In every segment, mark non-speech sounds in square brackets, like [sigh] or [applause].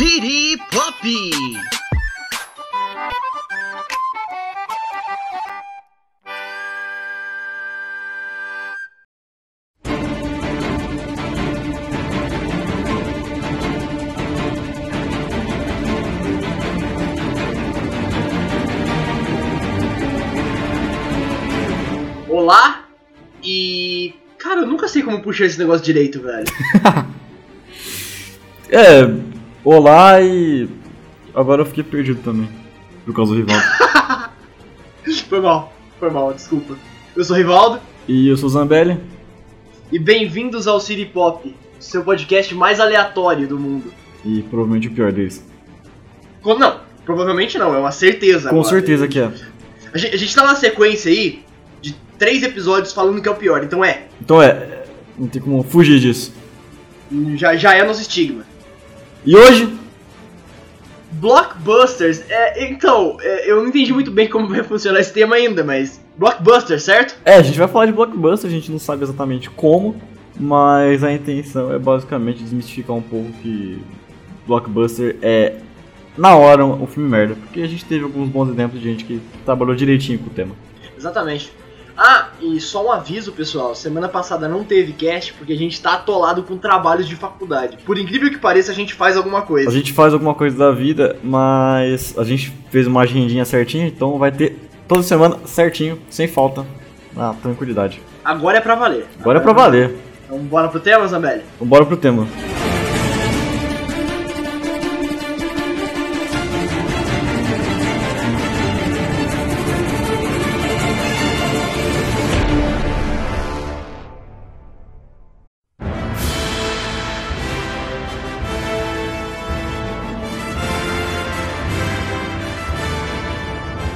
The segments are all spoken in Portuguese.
City Pop! Olá e. Cara, eu nunca sei como puxar esse negócio direito, velho. [laughs] É, olá e. Agora eu fiquei perdido também. Por causa do Rivaldo. [laughs] Foi mal, foi mal, desculpa. Eu sou o Rivaldo e eu sou o Zambelli. e bem-vindos ao City Pop, seu podcast mais aleatório do mundo. E provavelmente o pior deles. Com- Não, provavelmente não, é uma certeza. Com agora. certeza que é. A gente, a gente tá numa sequência aí de três episódios falando que é o pior, então é. Então é, não tem como fugir disso. Já, já é nosso estigma. E hoje, Blockbusters, é, então, é, eu não entendi muito bem como vai funcionar esse tema ainda, mas. Blockbusters, certo? é, a gente vai falar de blockbuster, a gente não sabe exatamente como, mas a intenção é basicamente desmistificar um pouco que blockbuster é na hora um filme merda, porque a gente teve alguns bons exemplos de gente que trabalhou direitinho com o tema. Exatamente. Ah, e só um aviso, pessoal. Semana passada não teve cast porque a gente tá atolado com trabalhos de faculdade. Por incrível que pareça, a gente faz alguma coisa. A gente faz alguma coisa da vida, mas a gente fez uma agendinha certinha, então vai ter toda semana certinho, sem falta, na tranquilidade. Agora é pra valer. Agora é pra valer. Então bora pro tema, Zambelli? Vambora pro tema.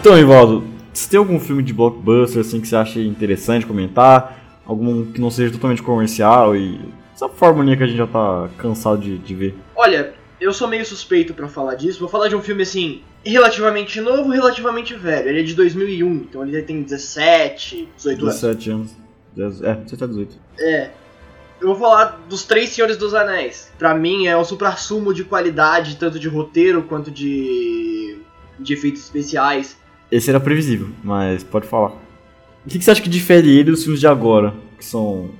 Então, Ivaldo, se tem algum filme de blockbuster assim que você acha interessante comentar, algum que não seja totalmente comercial e essa fórmula que a gente já tá cansado de, de ver. Olha, eu sou meio suspeito pra falar disso. Vou falar de um filme assim, relativamente novo, relativamente velho. Ele é de 2001, então ele tem 17, 18 anos. 17 anos. É, 17 a 18. É. Eu vou falar dos Três Senhores dos Anéis. Pra mim é o supra-sumo de qualidade, tanto de roteiro quanto de, de efeitos especiais. Esse era previsível, mas pode falar. O que, que você acha que difere ele dos filmes de agora, que são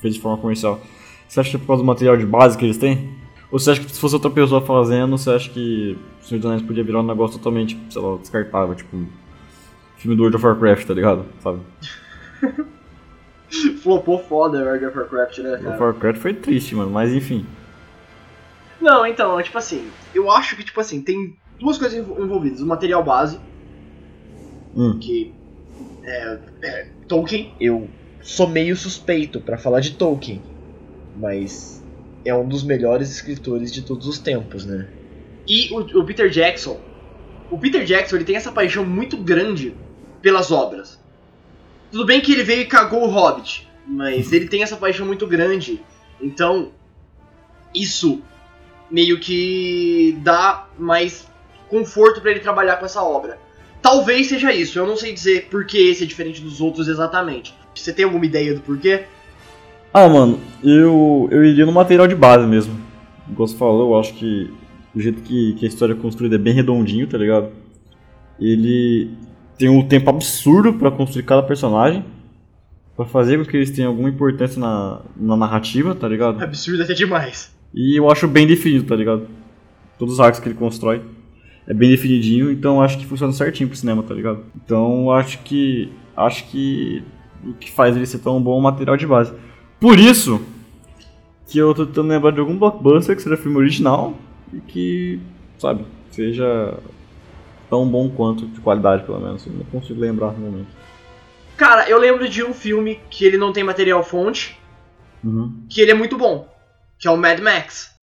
feitos de forma comercial? Você acha que é por causa do material de base que eles têm? Ou você acha que se fosse outra pessoa fazendo, você acha que o Senhor dos Anéis podia virar um negócio totalmente, sei lá, descartável, tipo filme do World of Warcraft, tá ligado? Sabe? [laughs] Flopou foda World of Warcraft, né, World of? Warcraft foi triste, mano, mas enfim. Não, então, tipo assim, eu acho que, tipo assim, tem duas coisas envol- envolvidas. O material base, Hum. que é, é Tolkien. Eu sou meio suspeito pra falar de Tolkien, mas é um dos melhores escritores de todos os tempos, né? E o, o Peter Jackson. O Peter Jackson ele tem essa paixão muito grande pelas obras. Tudo bem que ele veio e cagou o Hobbit, mas ele tem essa paixão muito grande. Então, isso meio que dá mais conforto pra ele trabalhar com essa obra. Talvez seja isso, eu não sei dizer por que esse é diferente dos outros exatamente. Você tem alguma ideia do porquê? Ah, mano, eu, eu iria no material de base mesmo. Como você falou, eu acho que o jeito que, que a história é construída é bem redondinho, tá ligado? Ele tem um tempo absurdo pra construir cada personagem, Pra fazer com que eles tenham alguma importância na, na narrativa, tá ligado? Absurdo até demais. E eu acho bem definido, tá ligado? Todos os arcos que ele constrói é bem definidinho, então acho que funciona certinho pro cinema, tá ligado? Então acho que acho que o que faz ele ser tão bom é o material de base. Por isso que eu tô tentando lembrar de algum blockbuster que seja filme original e que, sabe, seja tão bom quanto de qualidade, pelo menos. Eu não consigo lembrar no momento. Cara, eu lembro de um filme que ele não tem material fonte, Uhum. que ele é muito bom, que é o Mad Max.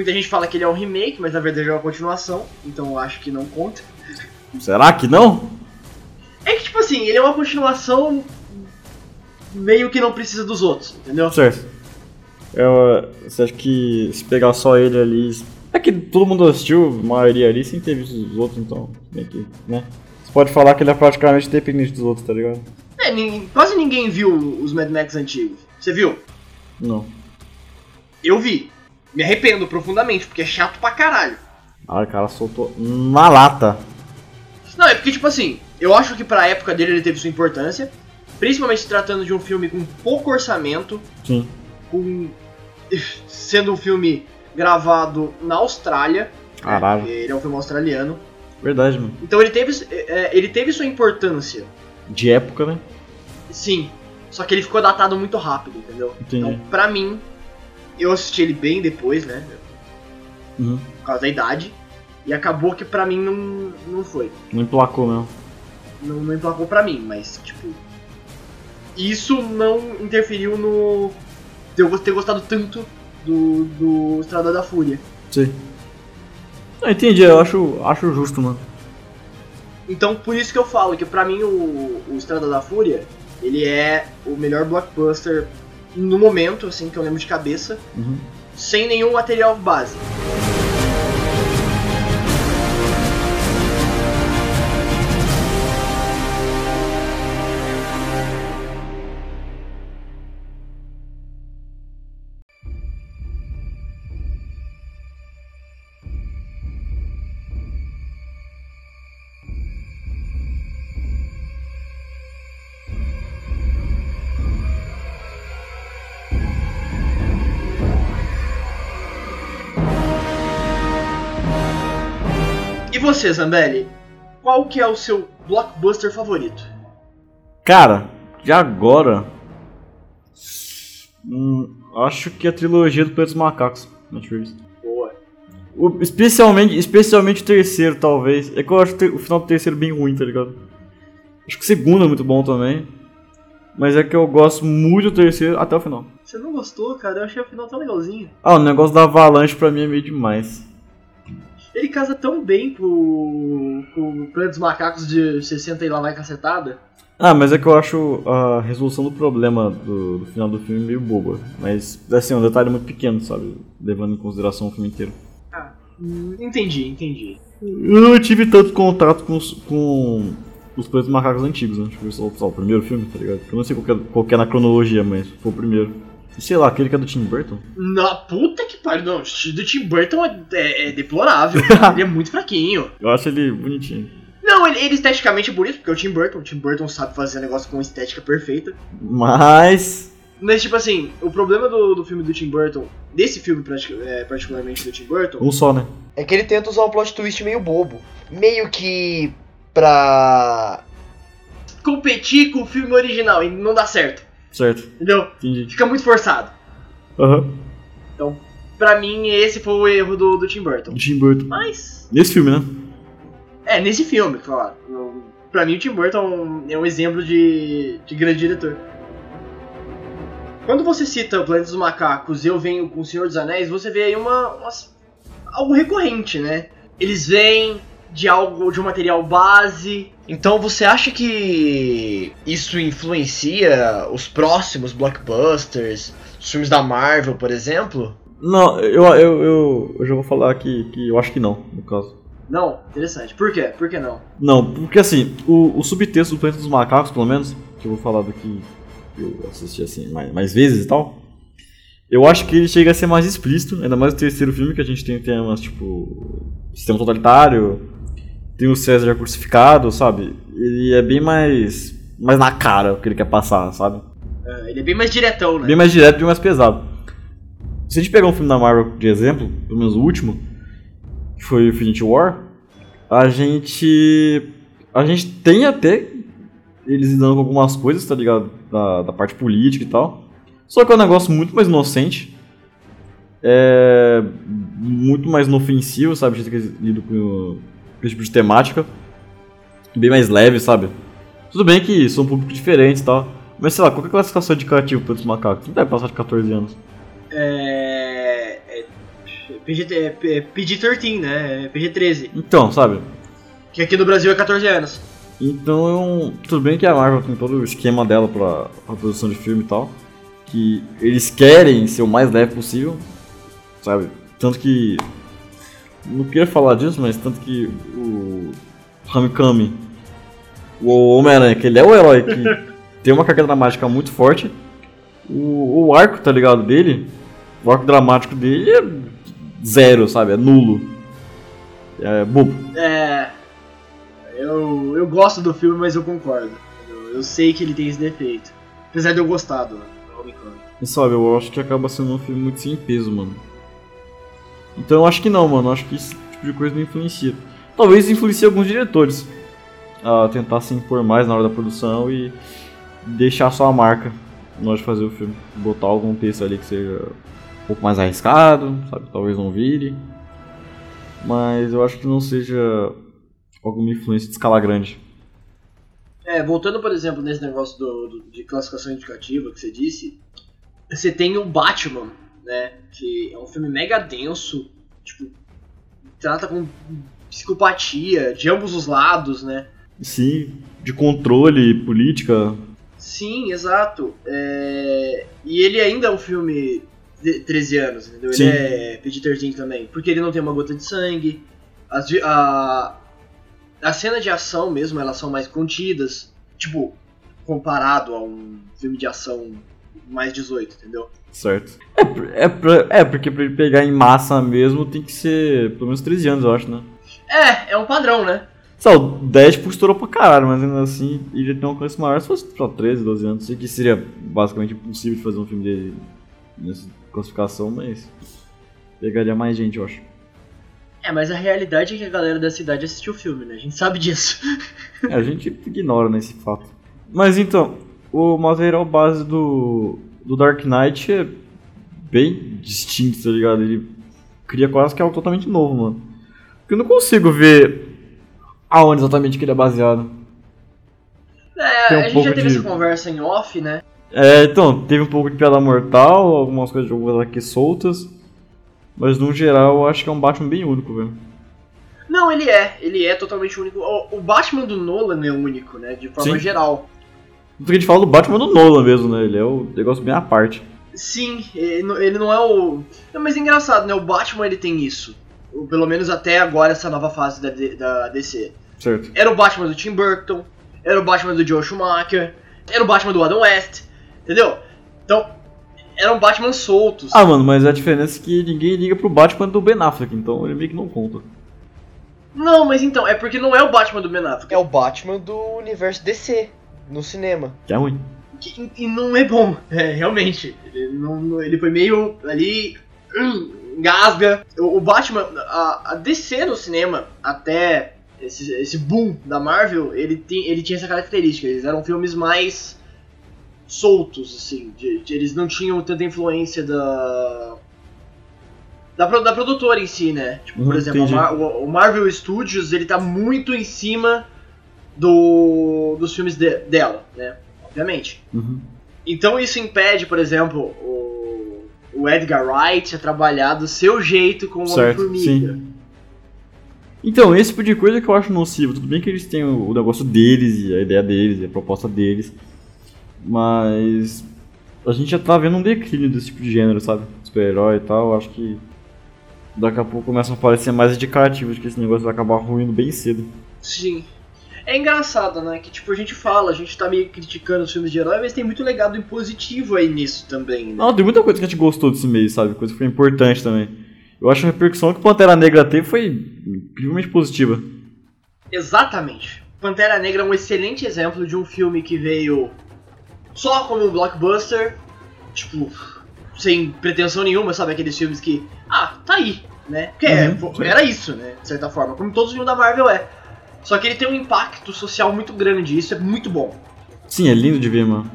Muita gente fala que ele é um remake, mas na verdade é uma continuação, então eu acho que não conta. Será que não? É que, tipo assim, ele é uma continuação meio que não precisa dos outros, entendeu? Certo. É, você acha que se pegar só ele ali. É que todo mundo assistiu, a maioria ali, sem ter visto os outros, então. Que, né? Você pode falar que ele é praticamente dependente dos outros, tá ligado? É, ninguém- quase ninguém viu os Mad Max antigos. Você viu? Não. Eu vi. Me arrependo profundamente, porque é chato pra caralho. Ah, o cara soltou na lata. Não, é porque, tipo assim, eu acho que pra época dele ele teve sua importância. Principalmente se tratando de um filme com pouco orçamento, Sim. com. sendo um filme gravado na Austrália. Caralho. né? Ele é um filme australiano. Verdade, mano. Então ele teve, é, ele teve sua importância. De época, né? Sim. Só que ele ficou datado muito rápido, entendeu? Entendi. Então, pra mim, eu assisti ele bem depois, né? Uhum. Por causa da idade. E acabou que pra mim não, não foi. Não emplacou mesmo. Não, não emplacou pra mim, mas, tipo. Isso não interferiu no. de eu ter gostado tanto do, do Estrada da Fúria. Sim. Não, entendi, eu acho, acho justo, mano. Então, por isso que eu falo que pra mim o, o Estrada da Fúria, ele é o melhor blockbuster no momento, assim, que eu lembro de cabeça, Uhum. sem nenhum material base. Você, Zambelli? Qual que é o seu blockbuster favorito? Cara, de agora. Hum, acho que a trilogia do Planeta dos Macacos. Reeves. Boa. O- especialmente, especialmente o terceiro, talvez. É que eu acho o final do terceiro bem ruim, tá ligado? Acho que o segundo é muito bom também. Mas é que eu gosto muito do terceiro até o final. Você não gostou, cara? Eu achei o final tão legalzinho. Ah, o negócio da avalanche pra mim é meio demais. Ele casa tão bem com, com o Planeta dos Macacos de 60 e lá vai cacetada. Ah, mas é que eu acho a resolução do problema do, do final do filme meio boba. Mas, assim, é um detalhe muito pequeno, sabe? Levando em consideração o filme inteiro. Ah, entendi, entendi. Eu não tive tanto contato com os, com os Macacos antigos, né? Deixa eu ver só o primeiro filme, tá ligado? Eu não sei qual que, é, qual que é na cronologia, mas foi o primeiro. Sei lá, aquele que é do Tim Burton? Na puta que pariu, não. O do Tim Burton é, é- é deplorável. [laughs] ele é muito fraquinho. Eu acho ele bonitinho. Não, ele, ele esteticamente é bonito, porque é o Tim Burton. O Tim Burton sabe fazer negócio com estética perfeita. Mas. Mas, tipo assim, o problema do, do filme do Tim Burton, desse filme é, particularmente do Tim Burton, Um só, né? É que ele tenta usar um plot twist meio bobo. Meio que pra. competir com o filme original e não dá certo. Certo, Entendeu? entendi. Fica muito forçado. Aham. Pra mim, esse foi o erro do, do Tim Burton. Tim Burton. Mas, Nesse filme, né? é, nesse filme, claro. Pra mim, o Tim Burton é um exemplo de, de grande diretor. Quando você cita o Planeta dos Macacos eu venho com o Senhor dos Anéis, você vê aí uma, umas- algo recorrente, né? Eles vêm de algo, de um material base. Então você acha que isso influencia os próximos blockbusters, os filmes da Marvel, por exemplo? Não, eu, eu, eu, eu já vou falar que, que eu acho que não, no caso. Não, interessante. Por quê? Por que não? Não, porque assim, o, o subtexto do Planeta dos Macacos, pelo menos, que eu vou falar do que eu assisti assim mais, mais vezes e tal, eu acho que ele chega a ser mais explícito, ainda mais no terceiro filme que a gente tem temas tipo sistema totalitário, tem o César crucificado, sabe? Ele é bem mais mais na cara o que ele quer passar, sabe? Ah, ele é bem mais diretão, né? Bem mais direto, bem mais pesado. Se a gente pegar um filme da Marvel de exemplo, pelo menos o último, que foi o Infinity War, a gente. A gente tem até eles lidando com algumas coisas, tá ligado? Da, da parte política e tal. Só que é um negócio muito mais inocente. É. Muito mais inofensivo, sabe? A gente tem lido com, com esse tipo de temática. Bem mais leve, sabe? Tudo bem que são públicos diferentes e tal. Mas sei lá, qual que é a classificação indicativa para os macacos? Não deve passar de 14 anos. É. é PG, é, é PG-13, né? É PG-13. Então, sabe? Que aqui no Brasil é 14 anos. Então, tudo bem que a Marvel tem todo o esquema dela pra, pra produção de filme e tal. que eles querem ser o mais leve possível, sabe? Tanto que. Não queria falar disso, mas tanto que o Hamikami, o Homem-Aranha, que ele é o herói que [laughs] tem uma carga dramática muito forte, o, o arco, tá ligado, dele, o arco dramático dele é zero, sabe? É nulo. É bobo. É. Eu, eu gosto do filme, mas eu concordo. Eu, eu sei que ele tem esse defeito. Apesar de eu gostar do. E sabe, eu acho que acaba sendo um filme muito sem peso, mano. Então eu acho que não, mano. Eu acho que esse tipo de coisa não influencia. Talvez influencie alguns diretores a tentar se impor mais na hora da produção e deixar sua marca na hora de fazer o filme. Botar algum texto ali que seja um pouco mais arriscado, sabe? Talvez não vire. Mas eu acho que não seja alguma influência de escala grande. É, voltando, por exemplo, nesse negócio do, do- de classificação indicativa que você disse, você tem o Batman, né? Que é um filme mega denso, tipo, trata com psicopatia de ambos os lados, né? Sim, de controle, política. Sim, exato. É, E ele ainda é um filme de 13 anos, entendeu? Sim. Ele é PG-13 também, porque ele não tem uma gota de sangue. As a... a cena de ação mesmo, elas são mais contidas. Tipo, comparado a um filme de ação mais 18, entendeu? Certo. É, é, pra- é, porque pra ele pegar em massa mesmo tem que ser pelo menos 13 anos, eu acho, né? É, é um padrão, né? Sei lá, o Deadpool estourou pra caralho, mas ainda assim ele tem um alcance maior se fosse só 13, 12 anos. Sei que seria basicamente impossível de fazer um filme dele nessa classificação, mas pegaria mais gente, eu acho. É, mas a realidade é que a galera da cidade assistiu o filme, né? A gente sabe disso. É, a gente ignora nesse fato. Mas então, o material base do, do Dark Knight é bem distinto, tá ligado? Ele cria quase que algo totalmente novo, mano. Porque eu não consigo ver aonde exatamente que ele é baseado. É, um a gente já teve de- essa conversa em off, né? É, então, teve um pouco de piada mortal, algumas coisas de algumas aqui soltas. Mas no geral eu acho que é um Batman bem único, velho. Não, ele é. Ele é totalmente único. O, o Batman do Nolan é único, né? De forma Sim. geral. Porque a gente fala do Batman do Nolan mesmo, né? Ele é o negócio bem à parte. Sim, ele não- é o. Não, mas é engraçado, né? O Batman ele tem isso. Pelo menos até agora, essa nova fase da, da DC. Certo. Era o Batman do Tim Burton, era o Batman do Joe Schumacher, era o Batman do Adam West, entendeu? Então, eram Batman soltos. Ah, mano, mas a diferença é que ninguém liga pro Batman do Ben Affleck, então ele meio que não conta. Não, mas então, é porque não é o Batman do Ben Affleck. É o Batman do universo DC, no cinema. Que é ruim. Que- e não é bom, [laughs] é, realmente. Ele, não, ele foi meio ali. hum, engasga. O, o Batman, a, a DC no cinema, até esse, esse boom da Marvel, ele, tem, ele tinha essa característica. Eles eram filmes mais soltos, assim. de- de- eles não tinham tanta influência da. Da, da produtora em si, né? Tipo, por Uhum, exemplo, a entendi. Mar- o, o Marvel Studios, ele tá muito em cima do, dos filmes de- dela, né? Obviamente. Uhum. Então isso impede, por exemplo, o, o Edgar Wright a trabalhar do seu jeito com o Homem-Formiga. Então, esse tipo de coisa que eu acho nocivo. Tudo bem que eles têm o o negócio deles, e a ideia deles, e a proposta deles. Mas. A gente já tá vendo um declínio desse tipo de gênero, sabe? Super-herói e tal. Eu acho que. Daqui a pouco começam a parecer mais indicativos de que esse negócio vai acabar ruindo bem cedo. Sim. É engraçado, né? Que tipo, a gente fala, a gente tá meio criticando os filmes de herói, mas tem muito legado positivo aí nisso também, né? Não, tem muita coisa que a gente gostou desse mês, sabe? Coisa que foi importante também. Eu acho que a repercussão que o Pantera Negra teve foi incrivelmente positiva. Exatamente. Pantera Negra é um excelente exemplo de um filme que veio só como um blockbuster, tipo, sem pretensão nenhuma, sabe? Aqueles filmes que, ah, tá aí, né? Porque é, Uhum, sim. era isso, né? De certa forma, como todos os filmes da Marvel é. Só que ele tem um impacto social muito grande, e isso é muito bom. Sim, é lindo de ver, mano.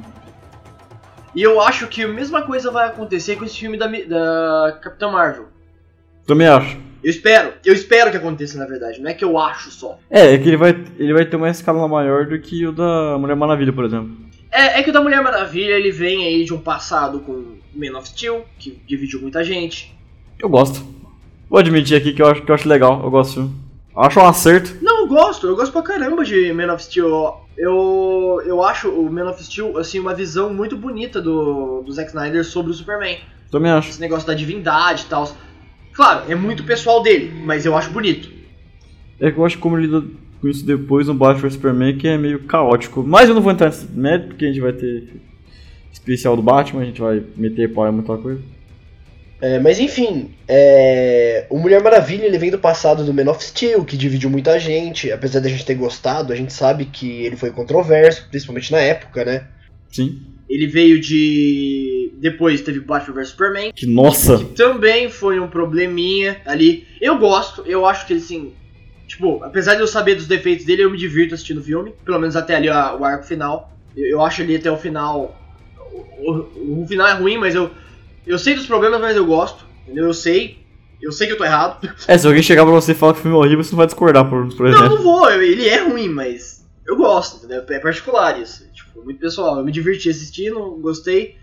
E eu acho que a mesma coisa vai acontecer com esse filme da, da Capitã Marvel. Também acho. Eu espero, eu espero que aconteça, na verdade, não é que eu acho só. É, é que ele vai, ele vai ter uma escala maior do que o da Mulher Maravilha, por exemplo. É, é que o da Mulher Maravilha ele vem aí de um passado com Man of Steel, que dividiu muita gente. Eu gosto. Vou admitir aqui que eu acho, que eu acho legal, eu gosto filme. Acho um acerto. Eu gosto, eu gosto pra caramba de Man of Steel. eu, eu acho o Man of Steel assim, uma visão muito bonita do, do Zack Snyder sobre o Superman. Também acho. Esse negócio da divindade e tal. Claro, é muito pessoal dele, mas eu acho bonito. É que eu acho como ele lida com isso depois no Batman Superman, que é meio caótico. Mas eu não vou entrar nesse mérito, porque a gente vai ter especial do Batman, a gente vai meter pau em muita coisa. É, mas enfim, é... o Mulher Maravilha ele vem do passado do Man of Steel, que dividiu muita gente. Apesar da gente ter gostado, a gente sabe que ele foi controverso, principalmente na época, né? Sim. Ele veio de. Depois teve Batman vs Superman. Que nossa! Que também foi um probleminha ali. Eu gosto, eu acho que ele assim. Tipo, apesar de eu saber dos defeitos dele, eu me divirto assistindo o filme. Pelo menos até ali a, o arco final. Eu, eu, acho ali até o final. O, o, o final é ruim, mas eu, eu sei dos problemas, mas eu gosto. Entendeu? Eu sei. Eu sei que eu tô errado. É, se alguém chegar pra você e falar que o filme é horrível, você não vai discordar, por, por exemplo. Não, não vou. Ele é ruim, mas eu gosto, entendeu? É particular isso. Tipo, muito pessoal. Eu me diverti assistindo, gostei.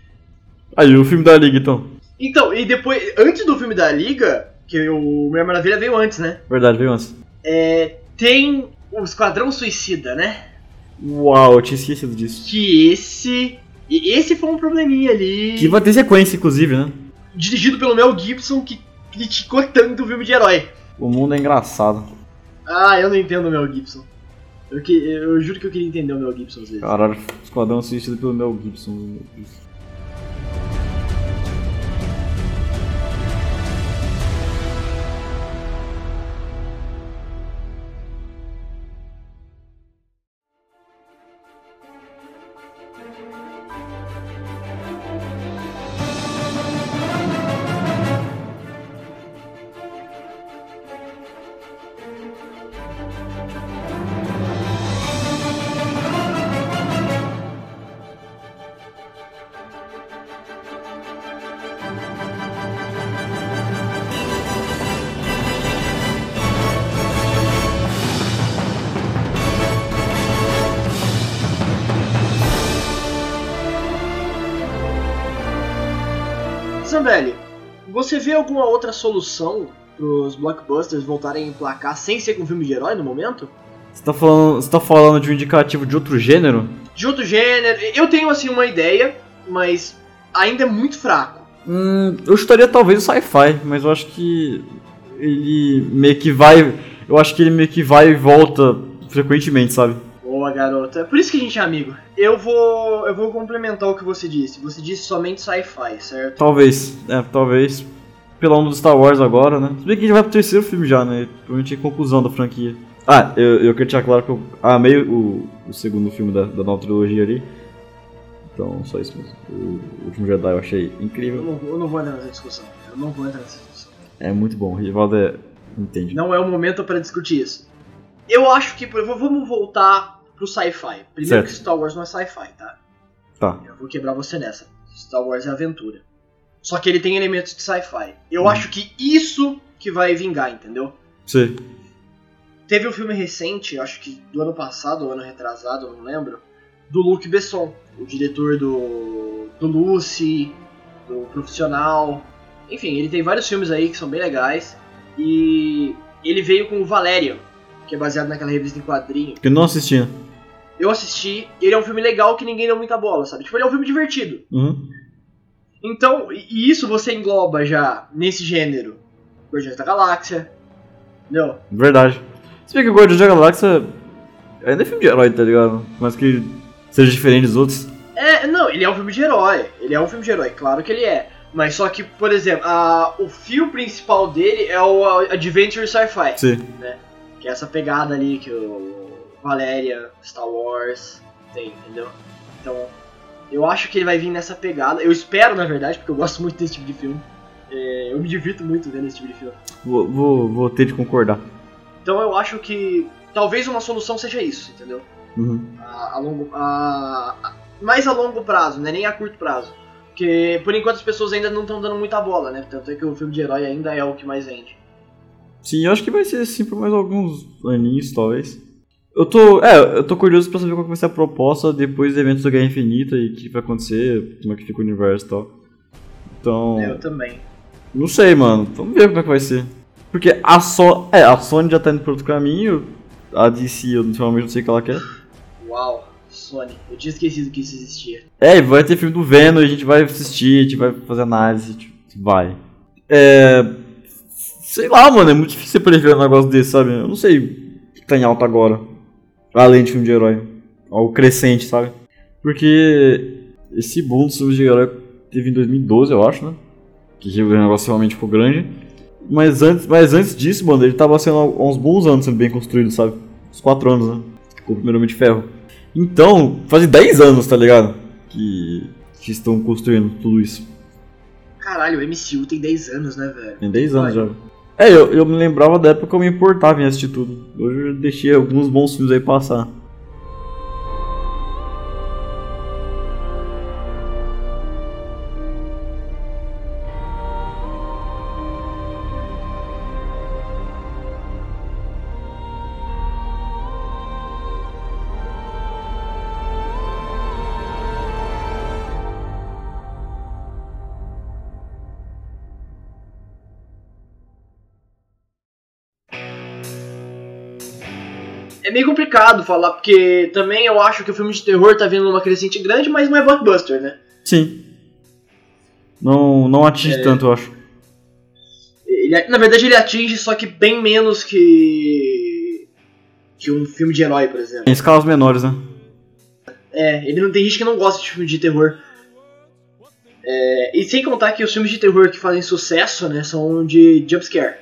Aí, o filme da Liga, então. Então, e depois, antes do filme da Liga, que o Mulher Maravilha veio antes, né? Verdade, veio antes. É, tem o Esquadrão Suicida, né? Uau, eu tinha esquecido disso. Que esse e esse foi um probleminha ali. Que vai ter sequência, inclusive, né? Dirigido pelo Mel Gibson, que criticou tanto o filme de herói. O mundo é engraçado. Ah, eu não entendo o Mel Gibson. Eu, que, eu juro que eu queria entender o Mel Gibson às vezes. Caralho, Esquadrão assistido pelo Mel Gibson. Zambelli, você vê alguma outra solução pros blockbusters voltarem a emplacar sem ser com filme de herói no momento? Você tá falando, você tá falando de um indicativo de outro gênero? De outro gênero. Eu tenho assim uma ideia, mas ainda é muito fraco. Hum, eu estaria talvez o sci-fi, mas eu acho que ele meio que vai. Eu acho que ele meio que vai e volta frequentemente, sabe? Boa, garota. É por isso que a gente é amigo. Eu vou, eu vou complementar o que você disse. Você disse somente sci-fi, certo? Talvez, é, talvez. Pela onda do Star Wars agora, né? Se bem que a gente vai pro terceiro filme já, né? Provavelmente é conclusão da franquia. Ah, eu, eu queria deixar claro que eu amei o, o segundo filme da, da nova trilogia ali. Então, só isso mesmo. O, último Jedi eu achei incrível. Eu não, eu não vou entrar nessa discussão. Eu não vou entrar nessa discussão. É muito bom. O Rivaldo é... entende. Não é o momento para discutir isso. Eu acho que vamos voltar pro sci-fi. Primeiro certo. que Star Wars não é sci-fi, tá? Tá. Eu vou quebrar você nessa. Star Wars é aventura. Só que ele tem elementos de sci-fi. Eu hum. acho que isso que vai vingar, entendeu? Sim. Teve um filme recente, acho que do ano passado ou ano retrasado, não lembro, do Luc Besson, o diretor do, do Lucy, do Profissional. Enfim, ele tem vários filmes aí que são bem legais. E ele veio com o Valerian, que é baseado naquela revista em quadrinho. Que eu não assistia. Eu assisti, ele é um filme legal que ninguém deu muita bola, sabe? Tipo, ele é um filme divertido. Uhum. Então, e isso você engloba já nesse gênero. Guardiões da Galáxia. Entendeu? Verdade. Se bem que o Guardiões da Galáxia ainda é filme de herói, tá ligado? Mas que seja diferente dos outros. É, não, ele é um filme de herói. Ele é um filme de herói, claro que ele é. Mas só que, por exemplo, a, o fio principal dele é o Adventure Sci-Fi. Sim. Né? Que é essa pegada ali que o Valéria, Star Wars tem, entendeu? Então, eu acho que ele vai vir nessa pegada. Eu espero, na verdade, porque eu gosto muito desse tipo de filme. É, eu me divirto muito vendo esse tipo de filme. Vou, vou, vou ter de concordar. Então eu acho que talvez uma solução seja isso, entendeu? Uhum. A, a, longo, a, a, mais a longo prazo, né? nem a curto prazo. Porque por enquanto as pessoas ainda não estão dando muita bola, né? Tanto é que o filme de herói ainda é o que mais vende. Sim, eu acho que vai ser assim por mais alguns aninhos, talvez. Eu tô, é, eu tô curioso pra saber qual vai ser a proposta depois do evento da Guerra Infinita e o que vai acontecer, como é que fica o universo e tal. Então. Eu também. Não sei, mano. Vamos ver como é que vai ser. Porque a, so é, a Sony já tá indo por outro caminho, a DC eu ultimamente não sei o que ela quer. Uau, Sony. Eu tinha esquecido que isso existia. É, vai ter filme do Venom, a gente vai assistir, a gente vai fazer análise, gente vai. É. Sei lá, mano, é muito difícil você prever um negócio desse, sabe? Eu não sei o que tá em alta agora. Além de filme de herói. Ao crescente, sabe? Porque esse boom dos filmes de herói teve em 2012, eu acho, né? Que o negócio realmente ficou grande. Mas antes, mas antes disso, mano, ele tava sendo há uns bons anos sendo bem construído, sabe? Uns 4 anos, né? Com o primeiro Homem de Ferro. Então, faz 10 anos, tá ligado? Que, que estão construindo tudo isso. Caralho, o MCU tem 10 anos, né, velho? Tem 10 anos já. É, eu, eu me lembrava da época que eu me importava em assistir tudo. Hoje eu deixei alguns bons filmes aí passar. É meio complicado falar, porque também eu acho que o filme de terror tá vindo numa crescente grande, mas não é blockbuster, né? Sim. Não, não atinge É. tanto, eu acho. Ele, na verdade ele atinge, só que bem menos que. que um filme de herói, por exemplo. Em escalas menores, né? É, ele não tem gente que não gosta de filme de terror. É, e sem contar que os filmes de terror que fazem sucesso, né, são de jumpscare.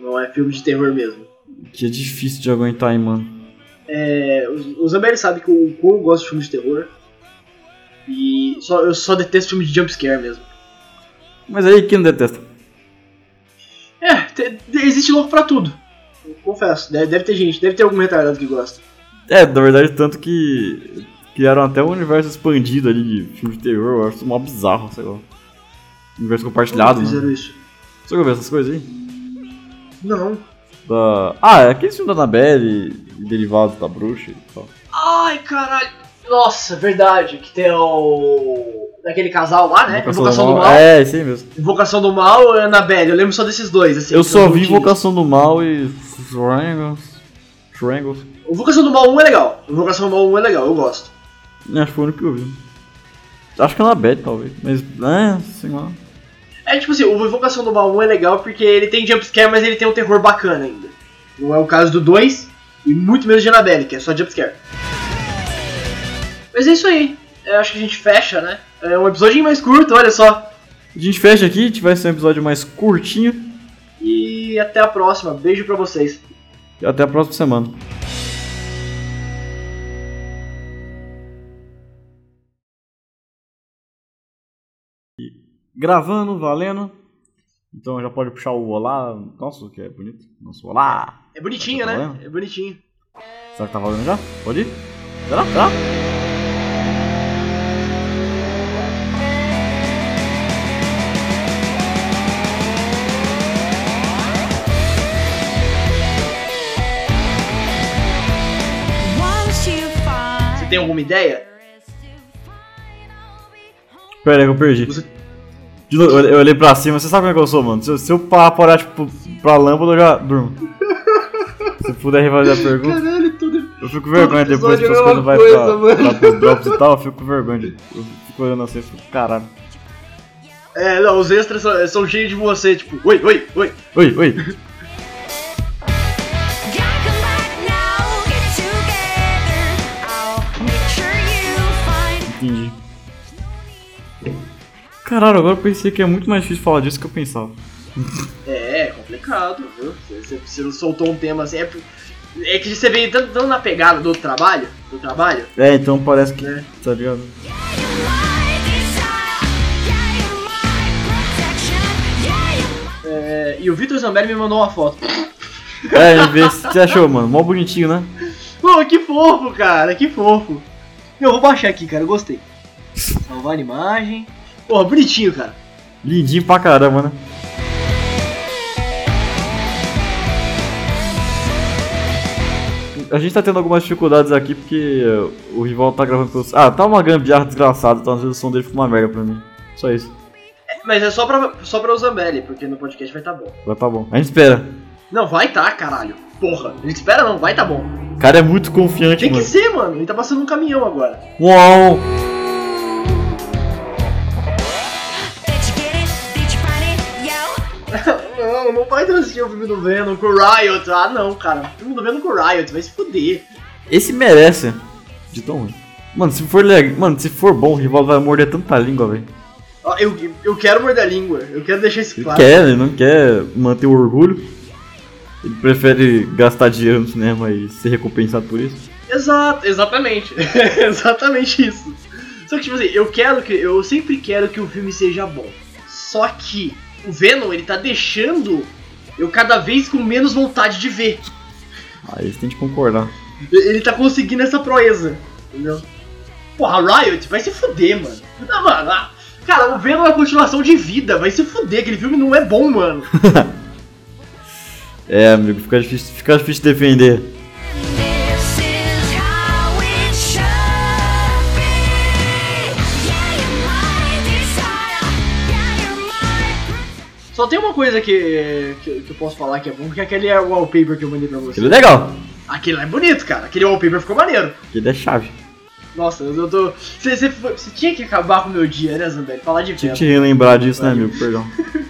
Não- Não é filme de terror mesmo. Que é difícil de aguentar aí, mano. É, os Zambelli sabem que eu, como eu gosto de filmes de terror. E só, eu só detesto filme de jumpscare mesmo. Mas aí, quem não detesta? É, te- existe louco pra tudo. Eu confesso, deve, deve ter gente, deve ter algum retardado que gosta. É, na verdade, tanto que criaram até um universo expandido ali de filme de terror, eu acho isso mó bizarro, sei lá. Universo compartilhado, né? fizeram isso? Você já viu essas coisas aí? Não. Da... Ah, é aquele filme da Annabelle e derivados da bruxa e tal. Ai, caralho. Nossa, verdade. Que tem o. Daquele casal lá, né? Invocação, do Mal. É, esse aí mesmo. Invocação do Mal e Annabelle. Eu lembro só desses dois. Assim, Eu só vi. Invocação do Mal e. Triangles. Triangles. Invocação do Mal 1 é legal. Invocação do Mal 1 é legal, eu gosto. Acho que foi o único que eu vi. Acho que é na Bad, talvez. Mas, é, sei lá. É tipo assim, o Invocação do Mal 1 é legal porque ele tem jumpscare, mas ele tem um terror bacana ainda. Não é o caso do 2 e muito menos de Annabelle, que é só jumpscare. Mas é isso aí. Eu acho que a gente fecha, né? É um episódio mais curto, olha só. A gente fecha aqui, tiver esse um episódio mais curtinho. E até a próxima. Beijo pra vocês. E até a próxima semana. Gravando, valendo. Então já pode puxar o olá. Nossa, que é bonito. Nosso olá. É bonitinho, Tá né? valendo? É bonitinho. Será que tá valendo já? Pode ir? Será? Será? Você tem alguma ideia? Pera aí que eu perdi. Você- novo, eu olhei pra cima, você sabe como é que eu sou, mano? Se eu, se eu parar olhar tipo, pra lâmpada, eu já durmo. [laughs] Se puder refazer a pergunta. Caralho, tudo. Eu fico com vergonha depois as é mesma vai coisa, pra, pra drops e tal, eu fico com vergonha. Eu fico olhando assim, eu fico, caralho. É, não, os extras são, são cheios de você, tipo, oi, oi, oi. Oi, oi. Caralho, agora eu pensei que é muito mais difícil falar disso que eu pensava. É, é complicado, viu? Você, você não soltou um tema assim. É, é que você veio tanto, tanto na pegada do trabalho, do trabalho, É, então parece que. né? Tá ligado? É, e o Vitor Zambelli me mandou uma foto. É, vê se você achou, mano. Mó bonitinho, né? Pô, que fofo, cara, que fofo. Eu vou baixar aqui, cara, eu gostei. Salvar a imagem. Porra, bonitinho, cara. Lindinho pra caramba, né? A gente tá tendo algumas dificuldades aqui porque o rival tá gravando pelo. Ah, tá uma gambiarra desgraçada, então às vezes o som dele fica uma merda pra mim. Só isso. Mas é só pra, só pra o Zambelli, porque no podcast vai tá bom. Agora tá bom. A gente espera. Não, vai tá, caralho. Porra, a gente espera não, vai tá bom. O cara é muito confiante, Tem que mano. ser, mano. Ele tá passando um caminhão agora. Uau! Não vai transmitir o filme do Venom com o Riot. Ah, não, cara. O filme do Venom com o Riot, vai se fuder. Esse merece de tão ruim. Mano, se for. Mano, se for bom, o rival vai morder tanta língua, velho. Eu, eu quero morder a língua. Eu quero deixar isso Ele claro. quer, ele não quer manter o orgulho. Ele prefere gastar dinheiro no cinema e ser recompensado por isso. Exato, exatamente. [laughs] exatamente isso. Só que, tipo assim, eu quero que. Eu sempre quero que o filme seja bom. Só que o Venom, ele tá deixando eu cada vez com menos vontade de ver. Aí você tem que concordar. Ele tá conseguindo essa proeza. Entendeu? Porra, Riot, vai se fuder, mano. Não, mano. ah, Cara, o Venom é uma continuação de vida, vai se fuder, aquele filme não é bom, mano. [laughs] É, amigo, fica difícil, fica difícil defender. Só tem uma coisa que, que, que eu posso falar que é bom, que é aquele wallpaper que eu mandei pra você. Aquilo é legal. Aquele lá é bonito, cara. Aquele wallpaper ficou maneiro. Aquilo é chave. Nossa, eu tô. Você tinha que acabar com o meu dia, né, Zambelli? Falar de Tinha que te relembrar disso, né, amigo? Perdão. [laughs]